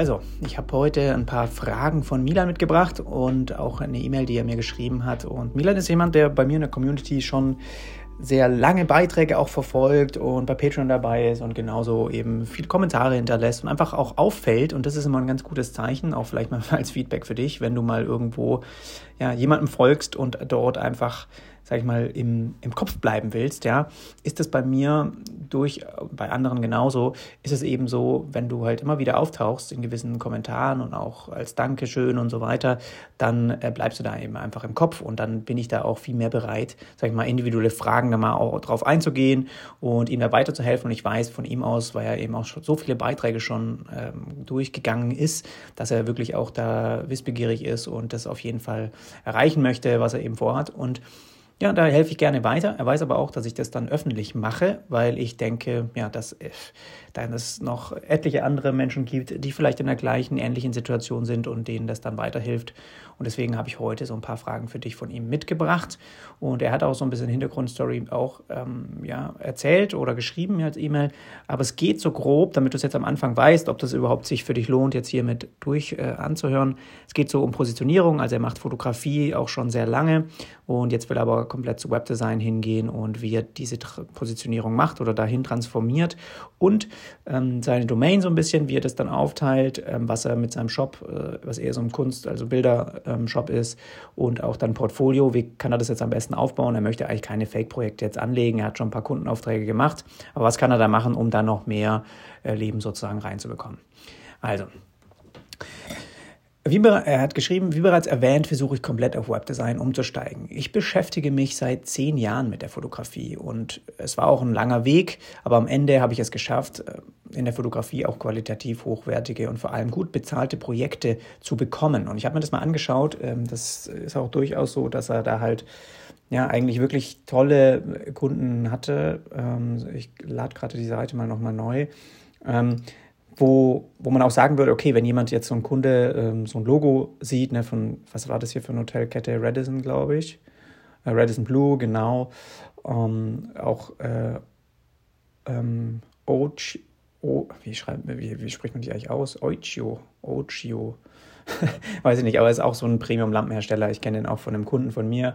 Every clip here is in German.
also ich habe heute ein paar Fragen von Milan mitgebracht und auch eine E-Mail, die er mir geschrieben hat. Und Milan ist jemand, der bei mir in der Community schon sehr lange Beiträge auch verfolgt und bei Patreon dabei ist und genauso eben viele Kommentare hinterlässt und einfach auch auffällt. Und das ist immer ein ganz gutes Zeichen, auch vielleicht mal als Feedback für dich, wenn du mal irgendwo ja, jemandem folgst und dort einfach sag ich mal, im, im Kopf bleiben willst, ja, ist das bei mir durch, bei anderen genauso, ist es eben so, wenn du halt immer wieder auftauchst in gewissen Kommentaren und auch als Dankeschön und so weiter, dann äh, bleibst du da eben einfach im Kopf und dann bin ich da auch viel mehr bereit, sag ich mal, individuelle Fragen da mal auch drauf einzugehen und ihm da weiterzuhelfen. Und ich weiß von ihm aus, weil er eben auch schon so viele Beiträge schon ähm, durchgegangen ist, dass er wirklich auch da wissbegierig ist und das auf jeden Fall erreichen möchte, was er eben vorhat. Und ja, da helfe ich gerne weiter. Er weiß aber auch, dass ich das dann öffentlich mache, weil ich denke, ja, dass, äh, dass es noch etliche andere Menschen gibt, die vielleicht in der gleichen, ähnlichen Situation sind und denen das dann weiterhilft. Und deswegen habe ich heute so ein paar Fragen für dich von ihm mitgebracht. Und er hat auch so ein bisschen Hintergrundstory auch ähm, ja, erzählt oder geschrieben als E-Mail. Aber es geht so grob, damit du es jetzt am Anfang weißt, ob das überhaupt sich für dich lohnt, jetzt hier mit durch äh, anzuhören. Es geht so um Positionierung. Also er macht Fotografie auch schon sehr lange und jetzt will er aber komplett zu Webdesign hingehen und wie er diese Positionierung macht oder dahin transformiert und ähm, seine Domain so ein bisschen, wie er das dann aufteilt, ähm, was er mit seinem Shop, äh, was eher so ein Kunst, also Bilder-Shop ähm, ist und auch dann Portfolio, wie kann er das jetzt am besten aufbauen? Er möchte eigentlich keine Fake-Projekte jetzt anlegen, er hat schon ein paar Kundenaufträge gemacht, aber was kann er da machen, um da noch mehr äh, Leben sozusagen reinzubekommen? Also, wie, er hat geschrieben, wie bereits erwähnt, versuche ich komplett auf Webdesign umzusteigen. Ich beschäftige mich seit zehn Jahren mit der Fotografie und es war auch ein langer Weg, aber am Ende habe ich es geschafft, äh, in der Fotografie auch qualitativ hochwertige und vor allem gut bezahlte Projekte zu bekommen. Und ich habe mir das mal angeschaut. Ähm, das ist auch durchaus so, dass er da halt ja eigentlich wirklich tolle Kunden hatte. Ähm, ich lade gerade die Seite mal nochmal neu ähm, wo, wo man auch sagen würde, okay, wenn jemand jetzt so ein Kunde ähm, so ein Logo sieht, ne, von, was war das hier für eine Hotelkette? Radisson, glaube ich. Äh, Radisson Blue, genau. Ähm, auch äh, ähm, Ochi, oh, wie, schreibt, wie, wie spricht man die eigentlich aus? Oichio, Oichio. Weiß ich nicht, aber ist auch so ein Premium-Lampenhersteller. Ich kenne den auch von einem Kunden von mir,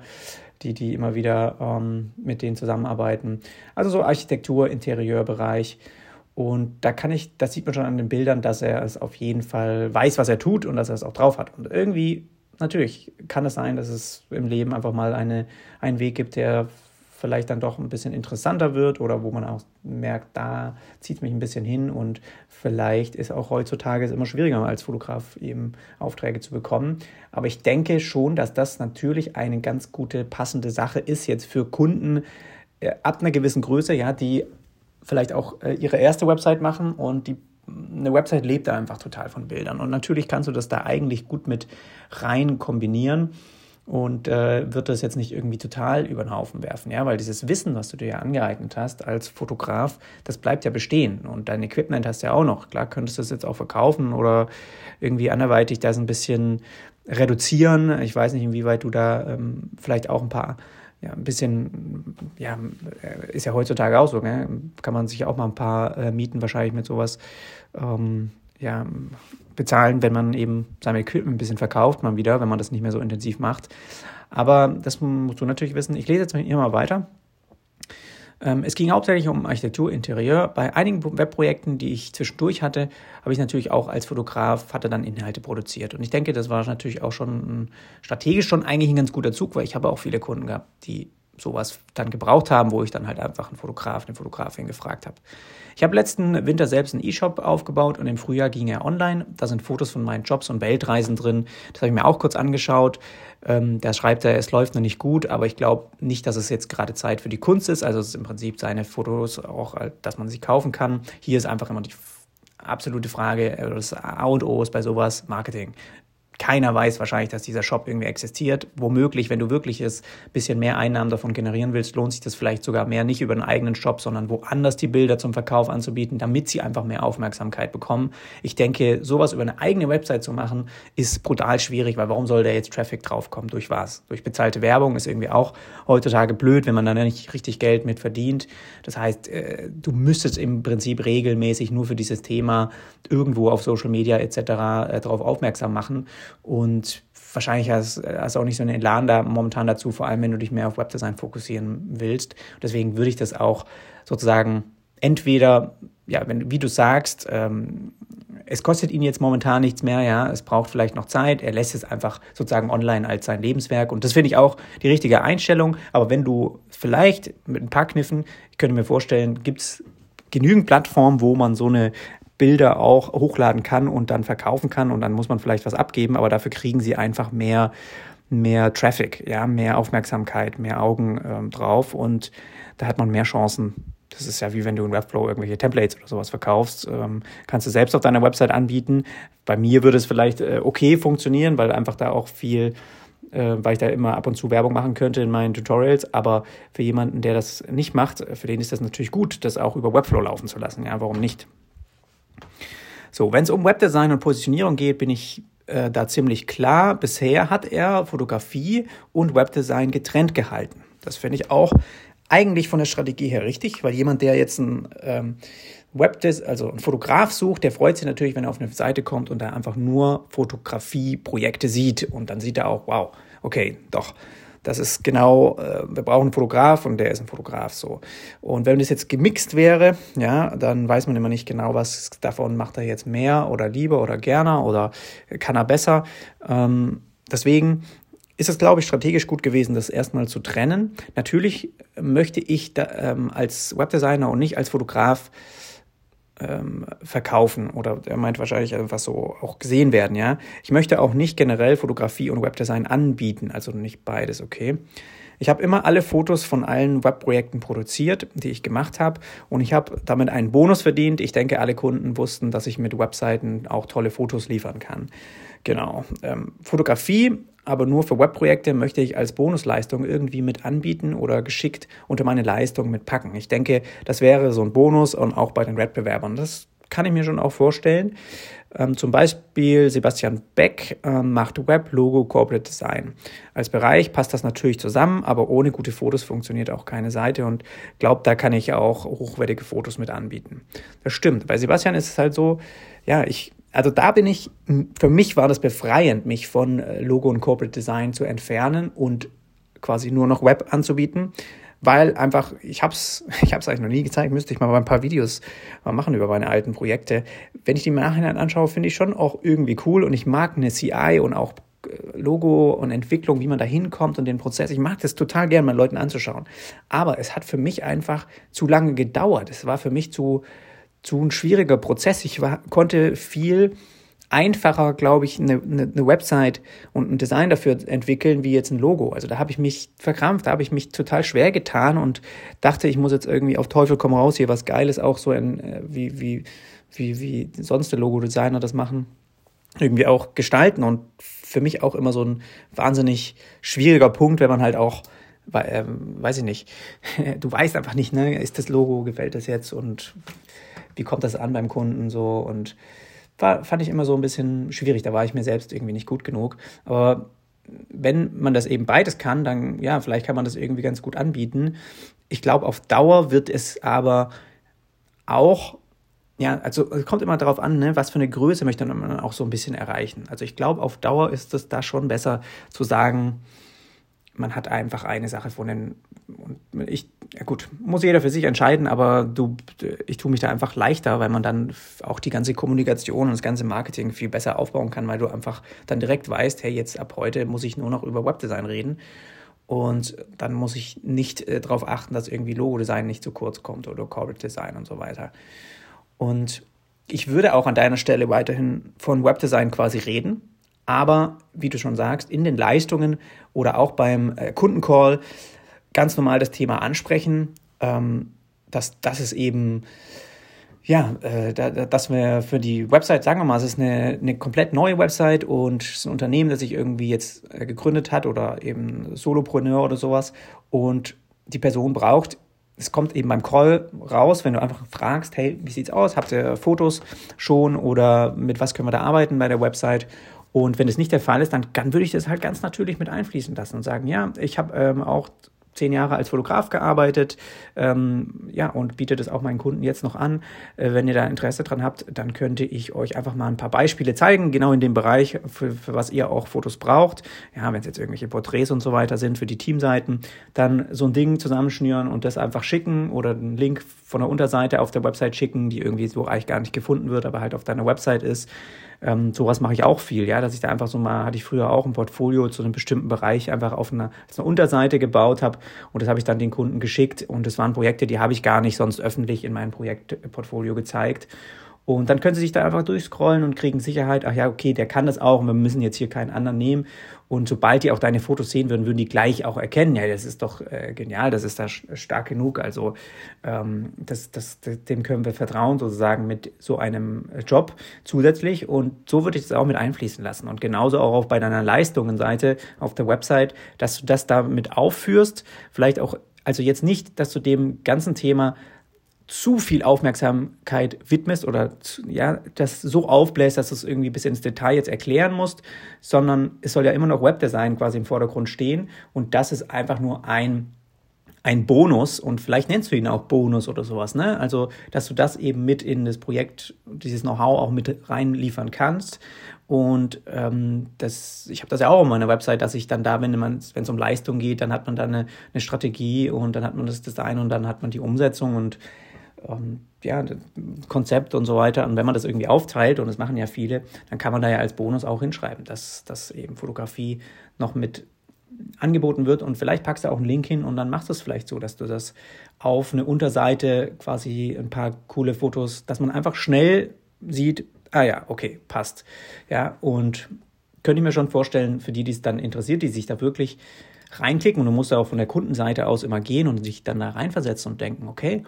die, die immer wieder ähm, mit denen zusammenarbeiten. Also so Architektur, Interieurbereich. Und da kann ich, das sieht man schon an den Bildern, dass er es auf jeden Fall weiß, was er tut und dass er es auch drauf hat. Und irgendwie, natürlich kann es sein, dass es im Leben einfach mal eine, einen Weg gibt, der vielleicht dann doch ein bisschen interessanter wird oder wo man auch merkt, da zieht es mich ein bisschen hin und vielleicht ist auch heutzutage es immer schwieriger als Fotograf eben Aufträge zu bekommen. Aber ich denke schon, dass das natürlich eine ganz gute passende Sache ist jetzt für Kunden äh, ab einer gewissen Größe, ja, die vielleicht auch äh, ihre erste Website machen und die eine Website lebt da einfach total von Bildern. Und natürlich kannst du das da eigentlich gut mit rein kombinieren und äh, wird das jetzt nicht irgendwie total über den Haufen werfen, ja, weil dieses Wissen, was du dir ja angeeignet hast als Fotograf, das bleibt ja bestehen und dein Equipment hast du ja auch noch. Klar könntest du es jetzt auch verkaufen oder irgendwie anderweitig das ein bisschen reduzieren. Ich weiß nicht, inwieweit du da ähm, vielleicht auch ein paar ja, ein bisschen, ja, ist ja heutzutage auch so, gell? kann man sich auch mal ein paar äh, Mieten wahrscheinlich mit sowas ähm, ja, bezahlen, wenn man eben sein Equipment ein bisschen verkauft, mal wieder, wenn man das nicht mehr so intensiv macht. Aber das musst du natürlich wissen. Ich lese jetzt hier mal weiter. Ähm, es ging hauptsächlich um Architektur, Interieur. Bei einigen Webprojekten, die ich zwischendurch hatte, habe ich natürlich auch als Fotograf, hatte dann Inhalte produziert. Und ich denke, das war natürlich auch schon strategisch schon eigentlich ein ganz guter Zug, weil ich habe auch viele Kunden gehabt, die sowas dann gebraucht haben, wo ich dann halt einfach einen Fotograf, eine Fotografin gefragt habe. Ich habe letzten Winter selbst einen E-Shop aufgebaut und im Frühjahr ging er online. Da sind Fotos von meinen Jobs und Weltreisen drin. Das habe ich mir auch kurz angeschaut. Ähm, da schreibt er, es läuft noch nicht gut, aber ich glaube nicht, dass es jetzt gerade Zeit für die Kunst ist. Also es ist im Prinzip seine Fotos auch, dass man sie kaufen kann. Hier ist einfach immer die absolute Frage, das A und O ist bei sowas Marketing keiner weiß wahrscheinlich, dass dieser Shop irgendwie existiert. Womöglich, wenn du wirklich ein bisschen mehr Einnahmen davon generieren willst, lohnt sich das vielleicht sogar mehr nicht über einen eigenen Shop, sondern woanders die Bilder zum Verkauf anzubieten, damit sie einfach mehr Aufmerksamkeit bekommen. Ich denke, sowas über eine eigene Website zu machen, ist brutal schwierig, weil warum soll da jetzt Traffic draufkommen? Durch was? Durch bezahlte Werbung ist irgendwie auch heutzutage blöd, wenn man da nicht richtig Geld mit verdient. Das heißt, äh, du müsstest im Prinzip regelmäßig nur für dieses Thema irgendwo auf Social Media etc. Äh, darauf aufmerksam machen. Und wahrscheinlich hast du auch nicht so einen Elan da momentan dazu, vor allem wenn du dich mehr auf Webdesign fokussieren willst. Deswegen würde ich das auch sozusagen entweder, ja, wenn, wie du sagst, ähm, es kostet ihn jetzt momentan nichts mehr, ja, es braucht vielleicht noch Zeit, er lässt es einfach sozusagen online als sein Lebenswerk und das finde ich auch die richtige Einstellung, aber wenn du vielleicht mit ein paar Kniffen, ich könnte mir vorstellen, gibt es genügend Plattformen, wo man so eine Bilder auch hochladen kann und dann verkaufen kann und dann muss man vielleicht was abgeben, aber dafür kriegen sie einfach mehr mehr Traffic, ja, mehr Aufmerksamkeit, mehr Augen ähm, drauf und da hat man mehr Chancen. Das ist ja wie wenn du in Webflow irgendwelche Templates oder sowas verkaufst, ähm, kannst du selbst auf deiner Website anbieten. Bei mir würde es vielleicht äh, okay funktionieren, weil einfach da auch viel äh, weil ich da immer ab und zu Werbung machen könnte in meinen Tutorials. Aber für jemanden, der das nicht macht, für den ist das natürlich gut, das auch über Webflow laufen zu lassen. Ja, warum nicht? So, wenn es um Webdesign und Positionierung geht, bin ich äh, da ziemlich klar. Bisher hat er Fotografie und Webdesign getrennt gehalten. Das finde ich auch eigentlich von der Strategie her richtig, weil jemand, der jetzt ein ähm, Webdes also ein Fotograf sucht, der freut sich natürlich, wenn er auf eine Seite kommt und da einfach nur Fotografie-Projekte sieht und dann sieht er auch, wow, okay, doch, das ist genau, äh, wir brauchen einen Fotograf und der ist ein Fotograf so. Und wenn das jetzt gemixt wäre, ja, dann weiß man immer nicht genau, was davon macht er jetzt mehr oder lieber oder gerne oder kann er besser. Ähm, deswegen ist es, glaube ich, strategisch gut gewesen, das erstmal zu trennen. Natürlich möchte ich da, ähm, als Webdesigner und nicht als Fotograf ähm, verkaufen oder er meint wahrscheinlich einfach so auch gesehen werden, ja. Ich möchte auch nicht generell Fotografie und Webdesign anbieten, also nicht beides, okay. Ich habe immer alle Fotos von allen Webprojekten produziert, die ich gemacht habe und ich habe damit einen Bonus verdient. Ich denke, alle Kunden wussten, dass ich mit Webseiten auch tolle Fotos liefern kann. Genau. Ähm, Fotografie aber nur für Webprojekte möchte ich als Bonusleistung irgendwie mit anbieten oder geschickt unter meine Leistung mitpacken. Ich denke, das wäre so ein Bonus und auch bei den Wettbewerbern. Das kann ich mir schon auch vorstellen. Ähm, zum Beispiel Sebastian Beck ähm, macht Web, Logo, Corporate Design. Als Bereich passt das natürlich zusammen, aber ohne gute Fotos funktioniert auch keine Seite und glaubt, da kann ich auch hochwertige Fotos mit anbieten. Das stimmt. Bei Sebastian ist es halt so, ja, ich also da bin ich, für mich war das befreiend, mich von äh, Logo und Corporate Design zu entfernen und quasi nur noch Web anzubieten, weil einfach, ich habe es ich hab's eigentlich noch nie gezeigt, müsste ich mal ein paar Videos mal machen über meine alten Projekte. Wenn ich die im Nachhinein anschaue, finde ich schon auch irgendwie cool und ich mag eine CI und auch äh, Logo und Entwicklung, wie man da hinkommt und den Prozess. Ich mag das total gern, mal Leuten anzuschauen. Aber es hat für mich einfach zu lange gedauert. Es war für mich zu, zu ein schwieriger Prozess. Ich war, konnte viel einfacher, glaube ich, eine, eine, eine Website und ein Design dafür entwickeln, wie jetzt ein Logo. Also da habe ich mich verkrampft, da habe ich mich total schwer getan und dachte, ich muss jetzt irgendwie auf Teufel komm raus hier was Geiles auch so in, äh, wie, wie, wie, wie sonst der Logo-Designer das machen, irgendwie auch gestalten und für mich auch immer so ein wahnsinnig schwieriger Punkt, wenn man halt auch ähm, weiß ich nicht, du weißt einfach nicht, ne, ist das Logo, gefällt das jetzt und wie kommt das an beim Kunden so und war, fand ich immer so ein bisschen schwierig. Da war ich mir selbst irgendwie nicht gut genug. Aber wenn man das eben beides kann, dann ja, vielleicht kann man das irgendwie ganz gut anbieten. Ich glaube, auf Dauer wird es aber auch, ja, also es kommt immer darauf an, ne, was für eine Größe möchte man auch so ein bisschen erreichen. Also ich glaube, auf Dauer ist es da schon besser zu sagen, man hat einfach eine Sache von den. Ich, ja gut, muss jeder für sich entscheiden, aber du, ich tue mich da einfach leichter, weil man dann auch die ganze Kommunikation und das ganze Marketing viel besser aufbauen kann, weil du einfach dann direkt weißt, hey, jetzt ab heute muss ich nur noch über Webdesign reden. Und dann muss ich nicht äh, darauf achten, dass irgendwie Logo-Design nicht zu kurz kommt oder Corporate Design und so weiter. Und ich würde auch an deiner Stelle weiterhin von Webdesign quasi reden, aber wie du schon sagst, in den Leistungen oder auch beim äh, Kundencall ganz normal das Thema ansprechen, ähm, dass, dass es eben ja, äh, da, dass wir für die Website, sagen wir mal, es ist eine, eine komplett neue Website und es ist ein Unternehmen, das sich irgendwie jetzt äh, gegründet hat oder eben Solopreneur oder sowas und die Person braucht, es kommt eben beim Call raus, wenn du einfach fragst, hey, wie sieht's aus? Habt ihr Fotos schon oder mit was können wir da arbeiten bei der Website? Und wenn es nicht der Fall ist, dann, dann würde ich das halt ganz natürlich mit einfließen lassen und sagen, ja, ich habe ähm, auch zehn Jahre als Fotograf gearbeitet, ähm, ja, und biete das auch meinen Kunden jetzt noch an. Äh, wenn ihr da Interesse dran habt, dann könnte ich euch einfach mal ein paar Beispiele zeigen, genau in dem Bereich, für, für was ihr auch Fotos braucht. Ja, wenn es jetzt irgendwelche Porträts und so weiter sind für die Teamseiten, dann so ein Ding zusammenschnüren und das einfach schicken oder einen Link von der Unterseite auf der Website schicken, die irgendwie so eigentlich gar nicht gefunden wird, aber halt auf deiner Website ist. Ähm, sowas mache ich auch viel, ja, dass ich da einfach so mal, hatte ich früher auch ein Portfolio zu einem bestimmten Bereich einfach auf einer, als eine Unterseite gebaut habe und das habe ich dann den Kunden geschickt und das waren Projekte, die habe ich gar nicht sonst öffentlich in meinem Projektportfolio gezeigt. Und dann können sie sich da einfach durchscrollen und kriegen Sicherheit, ach ja, okay, der kann das auch und wir müssen jetzt hier keinen anderen nehmen. Und sobald die auch deine Fotos sehen würden, würden die gleich auch erkennen, ja, das ist doch äh, genial, das ist da stark genug. Also ähm, das, das, dem können wir vertrauen sozusagen mit so einem Job zusätzlich. Und so würde ich das auch mit einfließen lassen. Und genauso auch auf bei deiner Leistungenseite auf der Website, dass du das damit aufführst. Vielleicht auch, also jetzt nicht, dass du dem ganzen Thema zu viel Aufmerksamkeit widmest oder ja, das so aufbläst, dass du es irgendwie bis ins Detail jetzt erklären musst, sondern es soll ja immer noch Webdesign quasi im Vordergrund stehen und das ist einfach nur ein ein Bonus und vielleicht nennst du ihn auch Bonus oder sowas, ne? Also, dass du das eben mit in das Projekt, dieses Know-how auch mit reinliefern kannst. Und ähm, das, ich habe das ja auch auf meiner Website, dass ich dann da, wenn man, wenn es um Leistung geht, dann hat man da eine, eine Strategie und dann hat man das Design und dann hat man die Umsetzung und ähm, ja, Konzept und so weiter. Und wenn man das irgendwie aufteilt, und das machen ja viele, dann kann man da ja als Bonus auch hinschreiben, dass, dass eben Fotografie noch mit angeboten wird und vielleicht packst du auch einen Link hin und dann machst du es vielleicht so, dass du das auf eine Unterseite quasi ein paar coole Fotos, dass man einfach schnell sieht, ah ja, okay, passt. Ja, und könnte ich mir schon vorstellen, für die, die es dann interessiert, die sich da wirklich reinklicken und du musst da auch von der Kundenseite aus immer gehen und sich dann da reinversetzen und denken, okay,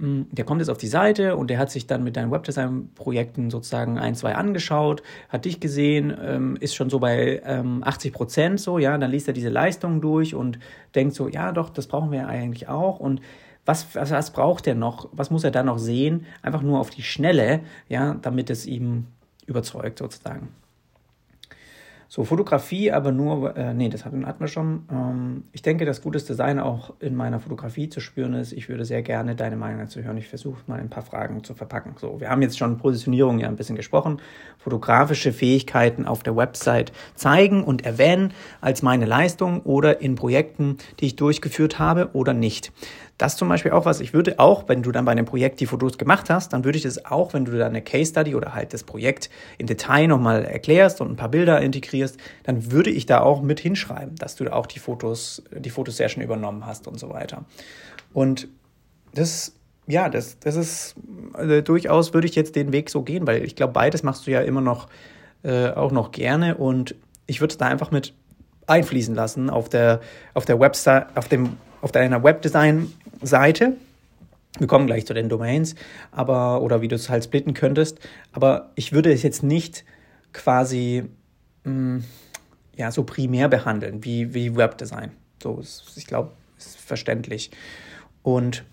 der kommt jetzt auf die Seite und der hat sich dann mit deinen Webdesign-Projekten sozusagen ein, zwei angeschaut, hat dich gesehen, ähm, ist schon so bei ähm, 80 Prozent so, ja, dann liest er diese Leistungen durch und denkt so, ja doch, das brauchen wir eigentlich auch. Und was, was, was braucht er noch, was muss er dann noch sehen, einfach nur auf die Schnelle, ja, damit es ihm überzeugt sozusagen. So, Fotografie, aber nur, äh, nee, das hatten, wir schon. Ähm, ich denke, dass gutes Design auch in meiner Fotografie zu spüren ist. Ich würde sehr gerne deine Meinung dazu hören. Ich versuche mal ein paar Fragen zu verpacken. So, wir haben jetzt schon Positionierung ja ein bisschen gesprochen. Fotografische Fähigkeiten auf der Website zeigen und erwähnen als meine Leistung oder in Projekten, die ich durchgeführt habe oder nicht. Das zum Beispiel auch was, ich würde auch, wenn du dann bei einem Projekt die Fotos gemacht hast, dann würde ich das auch, wenn du dann eine Case Study oder halt das Projekt im Detail nochmal erklärst und ein paar Bilder integrierst, dann würde ich da auch mit hinschreiben, dass du da auch die Fotos, die Fotosession übernommen hast und so weiter. Und das, ja, das, das ist also durchaus, würde ich jetzt den Weg so gehen, weil ich glaube, beides machst du ja immer noch, äh, auch noch gerne und ich würde es da einfach mit einfließen lassen auf der, auf der Website, auf dem auf deiner Webdesign-Seite. Wir kommen gleich zu den Domains, aber oder wie du es halt splitten könntest. Aber ich würde es jetzt nicht quasi mh, mm, ja, so primär behandeln wie, wie Webdesign. So, ich glaube, ist verständlich. Und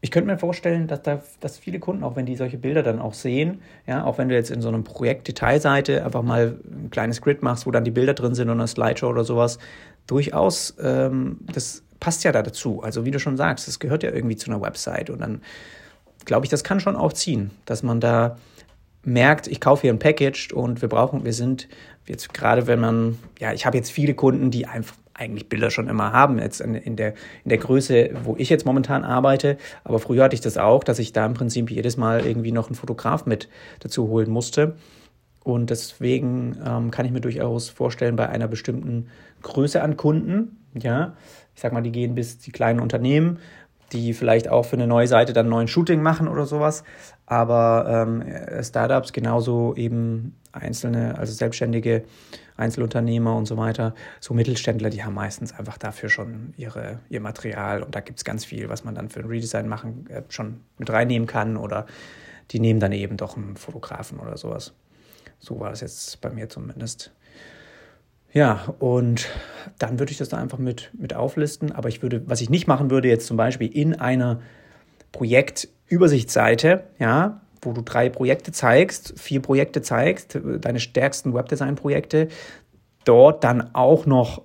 ich könnte mir vorstellen, dass da, dass viele Kunden, auch wenn die solche Bilder dann auch sehen, ja, auch wenn du jetzt in so einem Projekt Detailseite einfach mal ein kleines Grid machst, wo dann die Bilder drin sind und eine Slideshow oder sowas, durchaus, ähm, das passt ja da dazu. Also wie du schon sagst, das gehört ja irgendwie zu einer Website und dann glaube ich, das kann schon auch ziehen, dass man da merkt, ich kaufe hier ein Package und wir brauchen, wir sind jetzt gerade, wenn man, ja, ich habe jetzt viele Kunden, die einfach eigentlich Bilder schon immer haben, jetzt in, in, der, in der Größe, wo ich jetzt momentan arbeite. Aber früher hatte ich das auch, dass ich da im Prinzip jedes Mal irgendwie noch einen Fotograf mit dazu holen musste. Und deswegen ähm, kann ich mir durchaus vorstellen, bei einer bestimmten Größe an Kunden, ja, ich sag mal, die gehen bis die kleinen Unternehmen, die vielleicht auch für eine neue Seite dann neuen Shooting machen oder sowas. Aber ähm, Startups genauso eben Einzelne, also Selbstständige, Einzelunternehmer und so weiter, so Mittelständler, die haben meistens einfach dafür schon ihre, ihr Material und da gibt es ganz viel, was man dann für ein Redesign machen, äh, schon mit reinnehmen kann oder die nehmen dann eben doch einen Fotografen oder sowas. So war das jetzt bei mir zumindest. Ja, und dann würde ich das da einfach mit, mit auflisten. Aber ich würde, was ich nicht machen würde, jetzt zum Beispiel in einer Projektübersichtsseite, ja, wo du drei Projekte zeigst, vier Projekte zeigst, deine stärksten Webdesign-Projekte, dort dann auch noch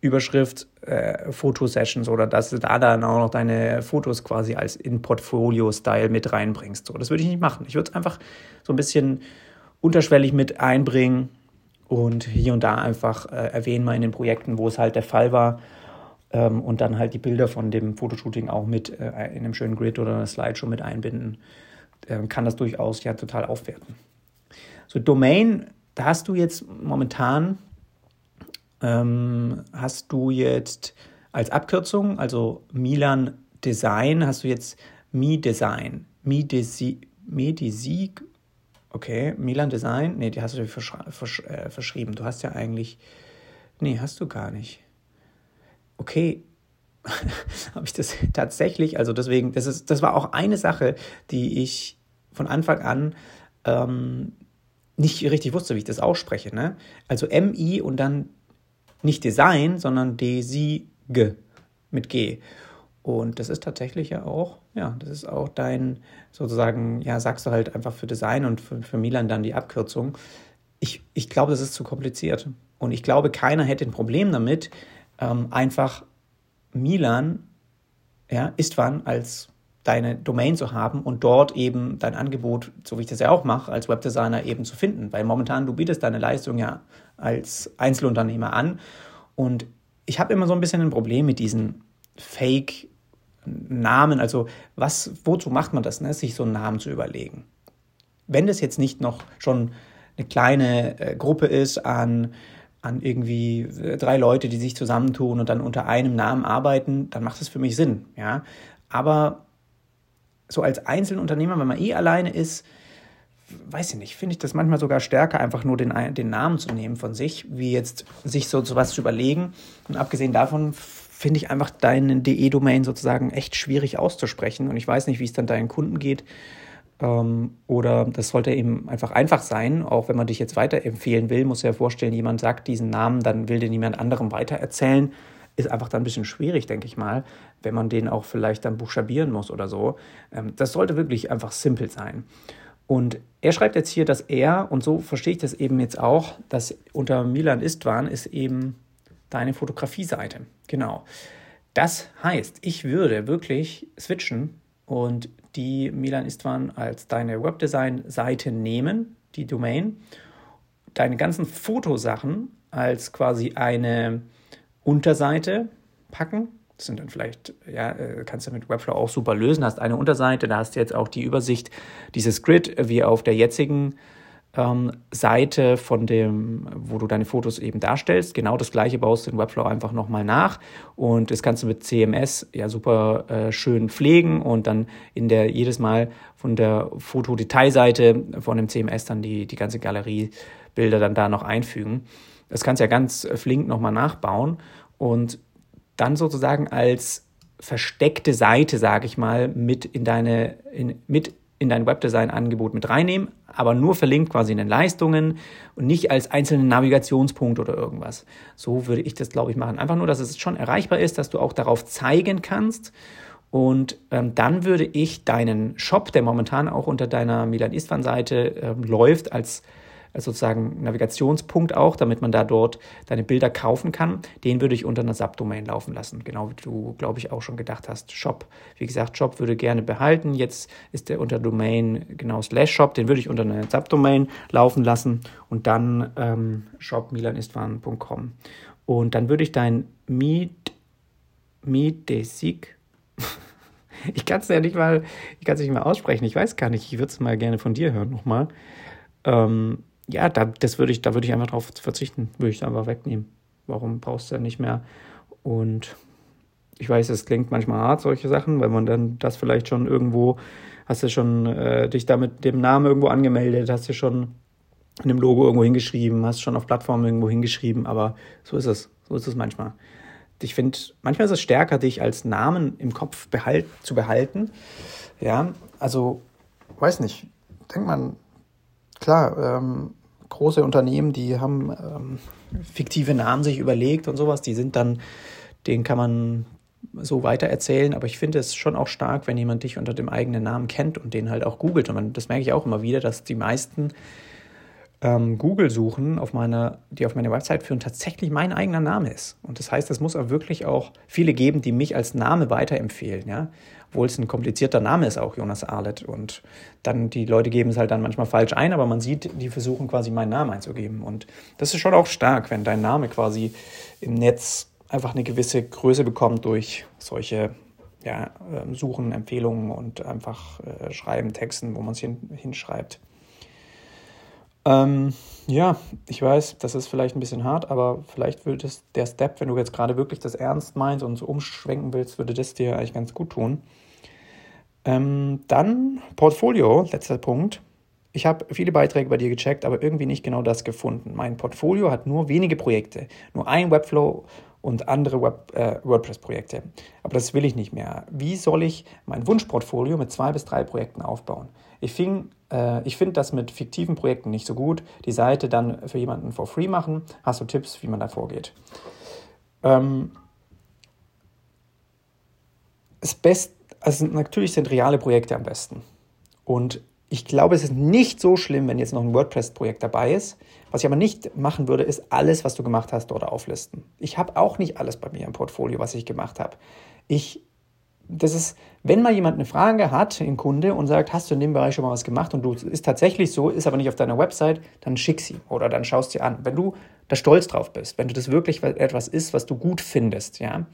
Überschrift äh, Fotosessions oder dass du da dann auch noch deine Fotos quasi als in Portfolio-Style mit reinbringst. So, das würde ich nicht machen. Ich würde es einfach so ein bisschen unterschwellig mit einbringen und hier und da einfach äh, erwähnen mal in den Projekten, wo es halt der Fall war ähm, und dann halt die Bilder von dem Fotoshooting auch mit äh, in einem schönen Grid oder einer Slideshow mit einbinden, äh, kann das durchaus ja total aufwerten. So Domain, da hast du jetzt momentan ähm, hast du jetzt als Abkürzung, also Milan Design, hast du jetzt Mi Design, Mi Desi, Medisig Okay, Milan Design, nee, die hast du dir versch versch äh, verschrieben. Du hast ja eigentlich, nee, hast du gar nicht. Okay, habe ich das tatsächlich, also deswegen, das, ist, das war auch eine Sache, die ich von Anfang an ähm, nicht richtig wusste, wie ich das ausspreche. Ne? Also MI und dann nicht Design, sondern Desig mit G. Und das ist tatsächlich ja auch, ja, das ist auch dein, sozusagen, ja, sagst du halt einfach für Design und für, für Milan dann die Abkürzung. Ich, ich glaube, das ist zu kompliziert. Und ich glaube, keiner hätte ein Problem damit, ähm, einfach Milan, ja, Istvan als deine Domain zu haben und dort eben dein Angebot, so wie ich das ja auch mache, als Webdesigner eben zu finden. Weil momentan du bietest deine Leistung ja als Einzelunternehmer an. Und ich habe immer so ein bisschen ein Problem mit diesen Fake Namen, also was, wozu macht man das, ne? sich so einen Namen zu überlegen? Wenn das jetzt nicht noch schon eine kleine äh, Gruppe ist an, an irgendwie äh, drei Leute, die sich zusammentun und dann unter einem Namen arbeiten, dann macht das für mich Sinn, ja. Aber so als Einzelunternehmer, wenn man eh alleine ist, weiß ich nicht, finde ich das manchmal sogar stärker, einfach nur den, den Namen zu nehmen von sich, wie jetzt sich so, so was zu überlegen. Und abgesehen davon finde ich einfach deine DE-Domain sozusagen echt schwierig auszusprechen. Und ich weiß nicht, wie es dann deinen Kunden geht. Ähm, oder das sollte eben einfach einfach sein. Auch wenn man dich jetzt weiterempfehlen will, muss ja vorstellen, jemand sagt diesen Namen, dann will den niemand anderem weitererzählen. Ist einfach dann ein bisschen schwierig, denke ich mal, wenn man den auch vielleicht dann buchstabieren muss oder so. Ähm, das sollte wirklich einfach simpel sein. Und er schreibt jetzt hier, dass er, und so verstehe ich das eben jetzt auch, dass unter Milan Istvan ist eben deine Fotografie-Seite. Genau. Das heißt, ich würde wirklich switchen und die Milan Istvan als deine Webdesign-Seite nehmen, die Domain, deine ganzen Fotosachen als quasi eine Unterseite packen. Das sind dann vielleicht, ja, äh, kannst du mit Webflow auch super lösen. Hast eine Unterseite, da hast du jetzt auch die Übersicht, dieses Grid wie auf der jetzigen ähm, Seite von dem, wo du deine Fotos eben darstellst. Genau das gleiche baust du in Webflow einfach nochmal nach und das kannst du mit CMS ja super äh, schön pflegen und dann in der jedes Mal von der Fotodetailseite von dem CMS dann die, die ganze Galerie Bilder dann da noch einfügen. Das kannst du ja ganz flink nochmal nachbauen und dann sozusagen als versteckte Seite, sage ich mal, mit in deine, in, mit in dein Webdesign-Angebot mit reinnehmen, aber nur verlinkt quasi in den Leistungen und nicht als einzelnen Navigationspunkt oder irgendwas. So würde ich das, glaube ich, machen. Einfach nur, dass es schon erreichbar ist, dass du auch darauf zeigen kannst. Und ähm, dann würde ich deinen Shop, der momentan auch unter deiner Milan Istvan-Seite ähm, läuft, als sozusagen Navigationspunkt auch, damit man da dort deine Bilder kaufen kann. Den würde ich unter einer Subdomain laufen lassen. Genau wie du, glaube ich, auch schon gedacht hast. Shop. Wie gesagt, Shop würde gerne behalten. Jetzt ist der unter Domain genau slash Shop. Den würde ich unter einer Subdomain laufen lassen und dann ähm, shopmilanistvan.com. Und dann würde ich dein Meet, Meet Desig ich kann es ja nicht mal, ich kann es nicht mal aussprechen. Ich weiß gar nicht. Ich würde es mal gerne von dir hören nochmal. Ähm, ja, da, das würde ich, da würde ich einfach drauf verzichten, würde ich einfach wegnehmen. Warum brauchst du ja nicht mehr? Und ich weiß, es klingt manchmal hart, solche Sachen, weil man dann das vielleicht schon irgendwo, hast du schon äh, dich da mit dem Namen irgendwo angemeldet, hast du schon in einem Logo irgendwo hingeschrieben, hast schon auf Plattformen irgendwo hingeschrieben, aber so ist es. So ist es manchmal. Ich finde, manchmal ist es stärker, dich als Namen im Kopf behalt, zu behalten. Ja, also, weiß nicht. Denkt man, klar, ähm, große Unternehmen, die haben ähm, fiktive Namen sich überlegt und sowas, die sind dann, den kann man so weiter erzählen, aber ich finde es schon auch stark, wenn jemand dich unter dem eigenen Namen kennt und den halt auch googelt. Und man, das merke ich auch immer wieder, dass die meisten ähm, Google-Suchen, auf meine, die auf meine Website führen, tatsächlich mein eigener Name ist. Und das heißt, es muss auch wirklich auch viele geben, die mich als Name weiterempfehlen. Ja? Obwohl es ein komplizierter Name ist, auch Jonas Arlet. Und dann die Leute geben es halt dann manchmal falsch ein, aber man sieht, die versuchen quasi meinen Namen einzugeben. Und das ist schon auch stark, wenn dein Name quasi im Netz einfach eine gewisse Größe bekommt durch solche ja, ähm, Suchen, Empfehlungen und einfach äh, Schreiben, Texten, wo man es hin, hinschreibt. Ähm, ja, ich weiß, das ist vielleicht ein bisschen hart, aber vielleicht würde es der Step, wenn du jetzt gerade wirklich das ernst meinst und so umschwenken willst, würde das dir eigentlich ganz gut tun. Ähm, dann Portfolio, letzter Punkt. Ich habe viele Beiträge bei dir gecheckt, aber irgendwie nicht genau das gefunden. Mein Portfolio hat nur wenige Projekte, nur ein Webflow und andere Web, äh, WordPress-Projekte. Aber das will ich nicht mehr. Wie soll ich mein Wunschportfolio mit zwei bis drei Projekten aufbauen? Ich, äh, ich finde das mit fiktiven Projekten nicht so gut. Die Seite dann für jemanden for free machen. Hast du Tipps, wie man da vorgeht? Ähm, das Best, also natürlich sind reale Projekte am besten. Und ich glaube, es ist nicht so schlimm, wenn jetzt noch ein WordPress-Projekt dabei ist. Was ich aber nicht machen würde, ist alles, was du gemacht hast, dort auflisten. Ich habe auch nicht alles bei mir im Portfolio, was ich gemacht habe. Ich, das ist, wenn mal jemand eine Frage hat, ein Kunde, und sagt, hast du in dem Bereich schon mal was gemacht und du ist tatsächlich so, ist aber nicht auf deiner Website, dann schick sie oder dann schaust sie an. Wenn du da stolz drauf bist, wenn du das wirklich etwas ist, was du gut findest, ja,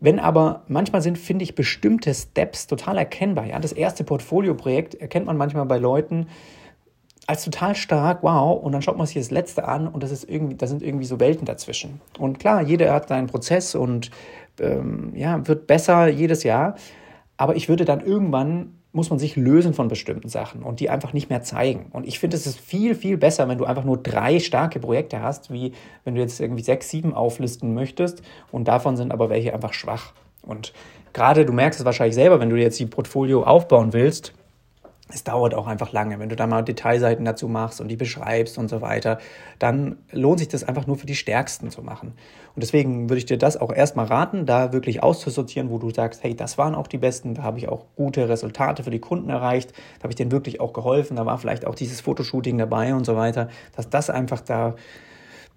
wenn aber manchmal sind, finde ich, bestimmte Steps total erkennbar. Ja? Das erste Portfolio-Projekt erkennt man manchmal bei Leuten als total stark, wow, und dann schaut man sich das letzte an und das ist irgendwie, da sind irgendwie so Welten dazwischen. Und klar, jeder hat seinen Prozess und ähm, ja, wird besser jedes Jahr. Aber ich würde dann irgendwann muss man sich lösen von bestimmten Sachen und die einfach nicht mehr zeigen. Und ich finde, es ist viel, viel besser, wenn du einfach nur drei starke Projekte hast, wie wenn du jetzt irgendwie sechs, sieben auflisten möchtest und davon sind aber welche einfach schwach. Und gerade, du merkst es wahrscheinlich selber, wenn du jetzt die Portfolio aufbauen willst, es dauert auch einfach lange. Wenn du da mal Detailseiten dazu machst und die beschreibst und so weiter, dann lohnt sich das einfach nur für die Stärksten zu machen. Und deswegen würde ich dir das auch erstmal raten, da wirklich auszusortieren, wo du sagst, hey, das waren auch die Besten, da habe ich auch gute Resultate für die Kunden erreicht, da habe ich denen wirklich auch geholfen, da war vielleicht auch dieses Fotoshooting dabei und so weiter, dass das einfach da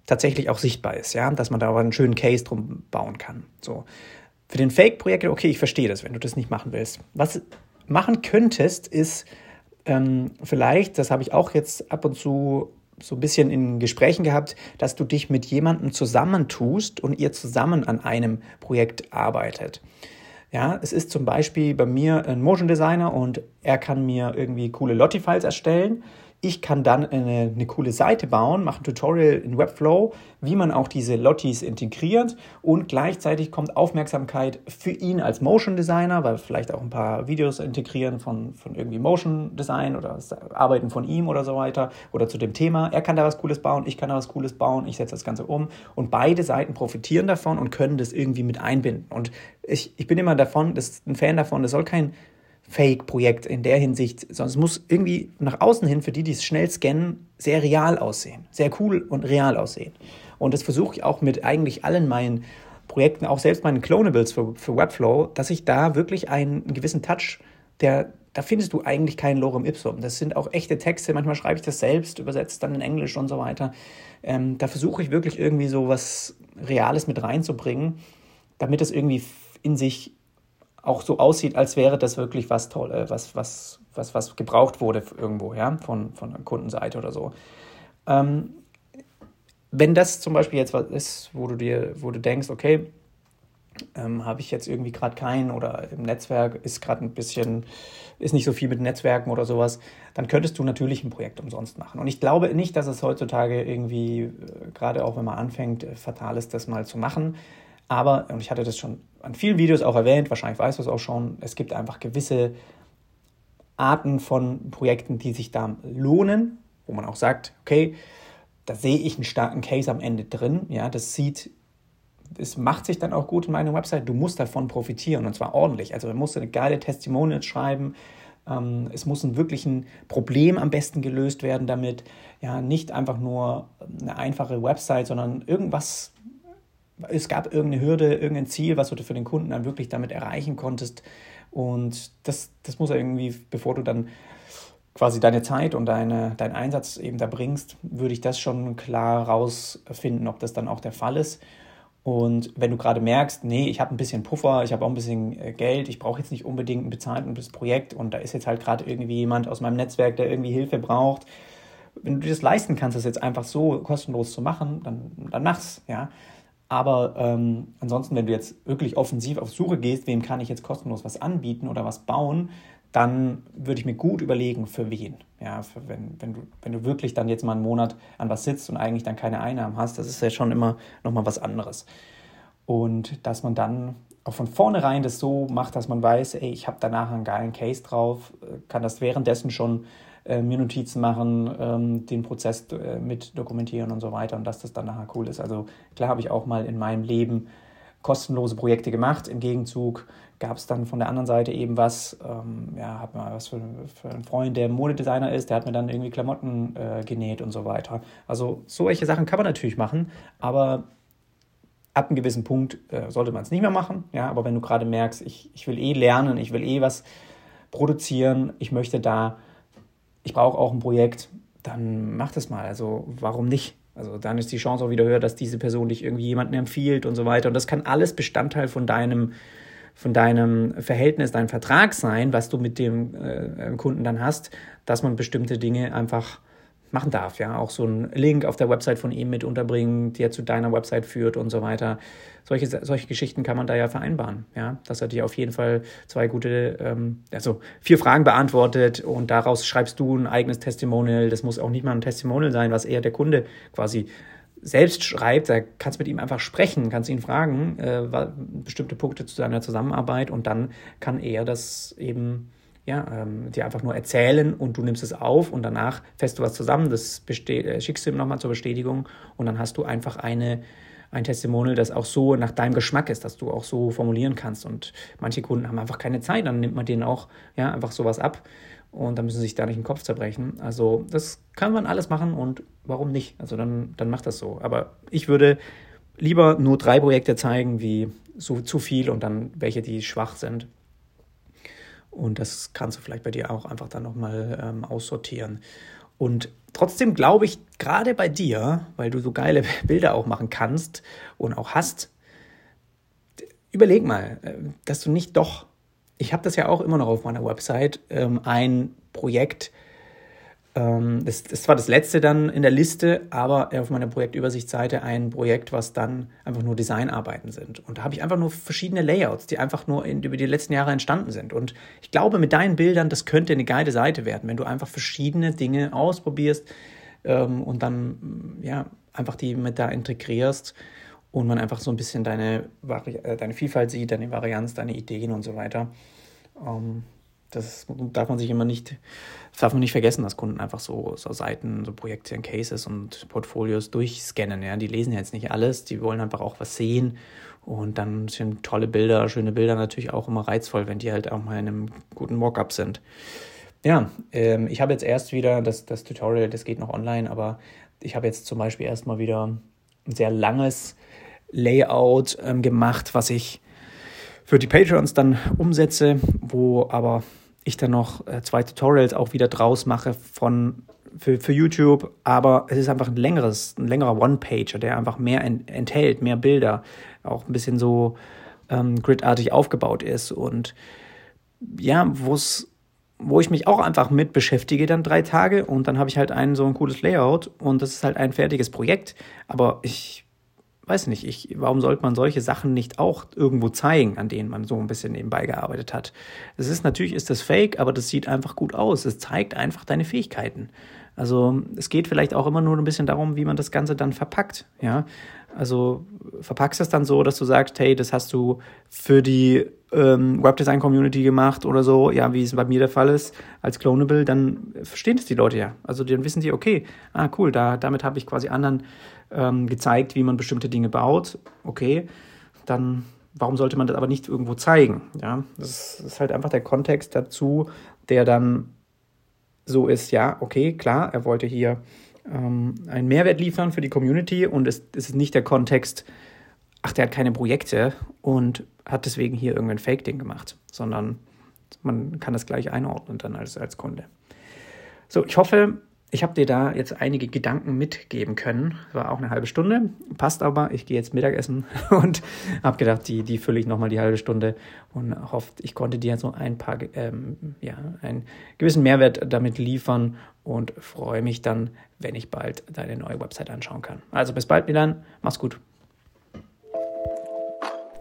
tatsächlich auch sichtbar ist, ja, dass man da aber einen schönen Case drum bauen kann. So. Für den Fake-Projekt, okay, ich verstehe das, wenn du das nicht machen willst. Was machen könntest, ist ähm, vielleicht, das habe ich auch jetzt ab und zu so ein bisschen in Gesprächen gehabt, dass du dich mit jemandem zusammentust und ihr zusammen an einem Projekt arbeitet. Ja, es ist zum Beispiel bei mir ein Motion Designer und er kann mir irgendwie coole Lottie-Files erstellen ich kann dann eine, eine, coole Seite bauen, mache ein Tutorial in Webflow, wie man auch diese Lotties integriert und gleichzeitig kommt Aufmerksamkeit für ihn als Motion Designer, weil vielleicht auch ein paar Videos integrieren von, von irgendwie Motion Design oder Arbeiten von ihm oder so weiter oder zu dem Thema. Er kann da was Cooles bauen, ich kann da was Cooles bauen, ich setze das Ganze um und beide Seiten profitieren davon und können das irgendwie mit einbinden. Und ich, ich bin immer davon, das ist ein Fan davon, das soll kein Fake-Projekt in der Hinsicht, sondern es muss irgendwie nach außen hin, für die, die es schnell scannen, sehr real aussehen, sehr cool und real aussehen. Und das versuche ich auch mit eigentlich allen meinen Projekten, auch selbst meinen Clonables für, für Webflow, dass ich da wirklich einen, gewissen Touch, der, da findest du eigentlich keinen Lorem Ipsum. Das sind auch echte Texte, manchmal schreibe ich das selbst, übersetzt dann in Englisch und so weiter. Ähm, da versuche ich wirklich irgendwie so was Reales mit reinzubringen, damit es irgendwie in sich auch so aussieht, als wäre das wirklich was toll, äh, was, was, was, was gebraucht wurde irgendwo, ja, von, von der Kundenseite oder so. Ähm, wenn das zum Beispiel jetzt was ist, wo du dir, wo du denkst, okay, ähm, habe ich jetzt irgendwie gerade keinen oder im Netzwerk ist gerade ein bisschen, ist nicht so viel mit Netzwerken oder sowas, dann könntest du natürlich ein Projekt umsonst machen. Und ich glaube nicht, dass es heutzutage irgendwie, äh, gerade auch wenn man anfängt, äh, fatal ist, das mal zu machen. Aber, und ich hatte das schon an vielen Videos auch erwähnt, wahrscheinlich weißt du es auch schon, es gibt einfach gewisse Arten von Projekten, die sich da lohnen. wo man auch sagt, okay, da sehe ich einen starken Case am Ende drin, ja, das sieht, es macht sich dann auch gut in meiner Website, du musst davon profitieren und zwar ordentlich. Also du musst eine geile Testimonials schreiben, ähm, es muss ein wirklich Problem am besten gelöst werden damit, ja, nicht einfach nur eine einfache Website, sondern irgendwas, es gab irgendeine Hürde, irgendein Ziel, was du für den Kunden dann wirklich damit erreichen konntest und das, das muss irgendwie, bevor du dann quasi deine Zeit und deine, deinen Einsatz eben da bringst, würde ich das schon klar rausfinden, ob das dann auch der Fall ist. Und wenn du gerade merkst, nee, ich habe ein bisschen Puffer, ich habe auch ein bisschen äh, Geld, ich brauche jetzt nicht unbedingt ein bezahltes Projekt und da ist jetzt halt gerade irgendwie jemand aus meinem Netzwerk, der irgendwie Hilfe braucht. Wenn du dir das leisten kannst, das jetzt einfach so kostenlos zu machen, dann, dann mach's, ja. Aber ähm, ansonsten, wenn du jetzt wirklich offensiv auf Suche gehst, wem kann ich jetzt kostenlos was anbieten oder was bauen, dann würde ich mir gut überlegen, für wen. Ja, für wenn, wenn, du, wenn du wirklich dann jetzt mal einen Monat an was sitzt und eigentlich dann keine Einnahmen hast, das ist ja schon immer nochmal was anderes. Und dass man dann auch von vornherein das so macht, dass man weiß, ey, ich habe danach einen geilen Case drauf, kann das währenddessen schon äh, mir Notizen machen, ähm, den Prozess äh, mit dokumentieren und so weiter und dass das dann nachher cool ist. Also klar habe ich auch mal in meinem Leben kostenlose Projekte gemacht. Im Gegenzug gab es dann von der anderen Seite eben was, ähm, ja, habe mal was für, für, einen Freund, der Modedesigner ist, der hat mir dann irgendwie Klamotten äh, genäht und so weiter. Also solche Sachen kann man natürlich machen, aber ab einem gewissen Punkt äh, sollte man es nicht mehr machen. Ja, aber wenn du gerade merkst, ich, ich will eh lernen, ich will eh was produzieren, ich möchte da, ich brauche auch ein Projekt, dann mach das mal. Also warum nicht? Also dann ist die Chance auch wieder höher, dass diese Person dich irgendwie jemanden empfiehlt und so weiter. Und das kann alles Bestandteil von deinem, von deinem Verhältnis, deinem Vertrag sein, was du mit dem äh, Kunden dann hast, dass man bestimmte Dinge einfach machen darf. Ja, auch so einen Link auf der Website von ihm mit unterbringen, der zu deiner Website führt und so weiter. Solche, solche Geschichten kann man da ja vereinbaren. Ja, dass er dir auf jeden Fall zwei gute, ähm, also vier Fragen beantwortet und daraus schreibst du ein eigenes Testimonial. Das muss auch nicht mal ein Testimonial sein, was eher der Kunde quasi selbst schreibt, da kannst du mit ihm einfach sprechen, kannst ihn fragen, äh, bestimmte Punkte zu seiner Zusammenarbeit und dann kann er das eben ja, ähm, dir einfach nur erzählen und du nimmst es auf und danach fährst du was zusammen, das äh, schickst du ihm nochmal zur Bestätigung und dann hast du einfach eine, ein Testimonial, das auch so nach deinem Geschmack ist, dass du auch so formulieren kannst. Und manche Kunden haben einfach keine Zeit, dann nimmt man denen auch ja, einfach sowas ab und dann müssen sie sich da nicht den Kopf zerbrechen. Also das kann man alles machen und warum nicht? Also dann, dann macht das so. Aber ich würde lieber nur drei Projekte zeigen, wie so zu viel und dann welche, die schwach sind. Und das kannst du vielleicht bei dir auch einfach dann nochmal ähm, aussortieren. Und trotzdem glaube ich, gerade bei dir, weil du so geile Bilder auch machen kannst und auch hast, überleg mal, äh, dass du nicht doch, ich habe das ja auch immer noch auf meiner Website, ähm, ein Projekt das, das war das letzte dann in der Liste, aber auf meiner Projektübersichtsseite ein Projekt, was dann einfach nur Designarbeiten sind. Und da habe ich einfach nur verschiedene Layouts, die einfach nur in, über die letzten Jahre entstanden sind. Und ich glaube, mit deinen Bildern, das könnte eine geile Seite werden, wenn du einfach verschiedene Dinge ausprobierst ähm, und dann ja einfach die mit da integrierst und man einfach so ein bisschen deine, äh, deine Vielfalt sieht, deine Varianz, deine Ideen und so weiter. Ähm, das darf man sich immer nicht, darf man nicht vergessen, dass Kunden einfach so, so Seiten, so Projekte und Cases und Portfolios durchscannen. Ja? Die lesen jetzt nicht alles, die wollen einfach auch was sehen. Und dann sind tolle Bilder, schöne Bilder natürlich auch immer reizvoll, wenn die halt auch mal in einem guten Mockup sind. Ja, ähm, ich habe jetzt erst wieder das, das Tutorial, das geht noch online, aber ich habe jetzt zum Beispiel erstmal wieder ein sehr langes Layout ähm, gemacht, was ich für die Patreons dann umsetze, wo aber ich dann noch äh, zwei Tutorials auch wieder draus mache von für, für YouTube, aber es ist einfach ein längeres, ein längerer One-Pager, der einfach mehr enthält, mehr Bilder, auch ein bisschen so ähm, gridartig aufgebaut ist. Und ja, wo es wo ich mich auch einfach mit beschäftige dann drei Tage und dann habe ich halt ein so ein cooles Layout und das ist halt ein fertiges Projekt, aber ich weiß nicht, ich, warum sollte man solche Sachen nicht auch irgendwo zeigen, an denen man so ein bisschen nebenbei gearbeitet hat? Es ist natürlich, ist das fake, aber das sieht einfach gut aus. Es zeigt einfach deine Fähigkeiten. Also es geht vielleicht auch immer nur ein bisschen darum, wie man das Ganze dann verpackt. Ja, also verpackst es dann so, dass du sagst, hey, das hast du für die ähm, Webdesign-Community gemacht oder so, ja, wie es bei mir der Fall ist, als Clonable, dann verstehen es die Leute ja. Also dann wissen sie, okay, ah cool, da, damit habe ich quasi anderen ähm, gezeigt, wie man bestimmte Dinge baut. Okay, dann warum sollte man das aber nicht irgendwo zeigen? Ja, das ist halt einfach der Kontext dazu, der dann so ist, ja, okay, klar, er wollte hier ähm, einen Mehrwert liefern für die Community und es, es ist nicht der Kontext, ach, der hat keine Projekte und hat deswegen hier irgendein Fake-Ding gemacht, sondern man kann das gleich einordnen dann als, als Kunde. So, ich hoffe, ich habe dir da jetzt einige Gedanken mitgeben können. War auch eine halbe Stunde, passt aber. Ich gehe jetzt Mittagessen und habe gedacht, die, die fülle ich nochmal die halbe Stunde und hoffe, ich konnte dir so ein paar, ähm, ja, einen gewissen Mehrwert damit liefern und freue mich dann, wenn ich bald deine neue Website anschauen kann. Also bis bald, Milan. Mach's gut.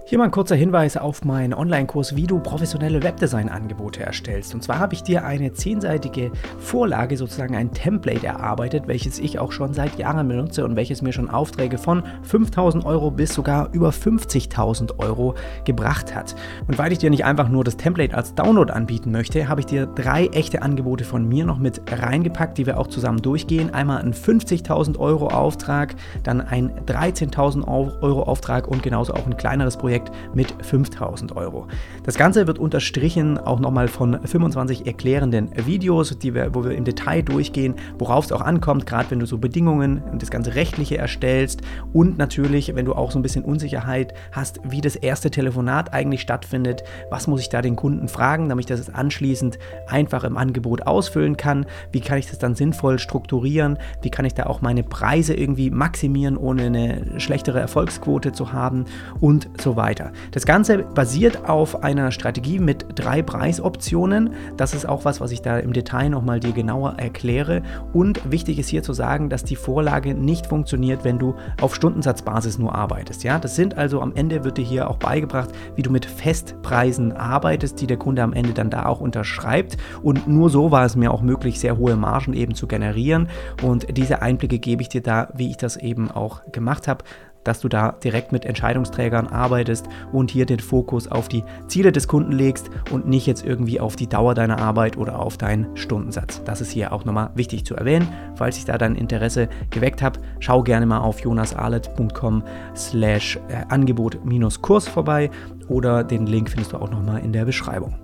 Hier mal ein kurzer Hinweis auf meinen Online-Kurs, wie du professionelle Webdesign-Angebote erstellst. Und zwar habe ich dir eine zehnseitige Vorlage, sozusagen ein Template erarbeitet, welches ich auch schon seit Jahren benutze und welches mir schon Aufträge von 5000 Euro bis sogar über 50.000 Euro gebracht hat. Und weil ich dir nicht einfach nur das Template als Download anbieten möchte, habe ich dir drei echte Angebote von mir noch mit reingepackt, die wir auch zusammen durchgehen. Einmal ein 50.000 Euro Auftrag, dann ein 13.000 Euro Auftrag und genauso auch ein kleineres Projekt Projekt mit 5000 Euro. Das Ganze wird unterstrichen auch nochmal von 25 erklärenden Videos, die wir, wo wir im Detail durchgehen, worauf es auch ankommt, gerade wenn du so Bedingungen und das ganze Rechtliche erstellst und natürlich, wenn du auch so ein bisschen Unsicherheit hast, wie das erste Telefonat eigentlich stattfindet, was muss ich da den Kunden fragen, damit ich das anschließend einfach im Angebot ausfüllen kann, wie kann ich das dann sinnvoll strukturieren, wie kann ich da auch meine Preise irgendwie maximieren, ohne eine schlechtere Erfolgsquote zu haben? Und so weiter weiter. Das Ganze basiert auf einer Strategie mit drei Preisoptionen. Das ist auch was, was ich da im Detail nochmal dir genauer erkläre. Und wichtig ist hier zu sagen, dass die Vorlage nicht funktioniert, wenn du auf Stundensatzbasis nur arbeitest. Ja, das sind also am Ende wird dir hier auch beigebracht, wie du mit Festpreisen arbeitest, die der Kunde am Ende dann da auch unterschreibt. Und nur so war es mir auch möglich, sehr hohe Margen eben zu generieren. Und diese Einblicke gebe ich dir da, wie ich das eben auch gemacht habe dass du da direkt mit Entscheidungsträgern arbeitest und hier den Fokus auf die Ziele des Kunden legst und nicht jetzt irgendwie auf die Dauer deiner Arbeit oder auf deinen Stundensatz. Das ist hier auch nochmal wichtig zu erwähnen. Falls ich da dein Interesse geweckt habe, schau gerne mal auf jonasarlet.com slash äh, Angebot-Kurs vorbei oder den Link findest du auch nochmal in der Beschreibung.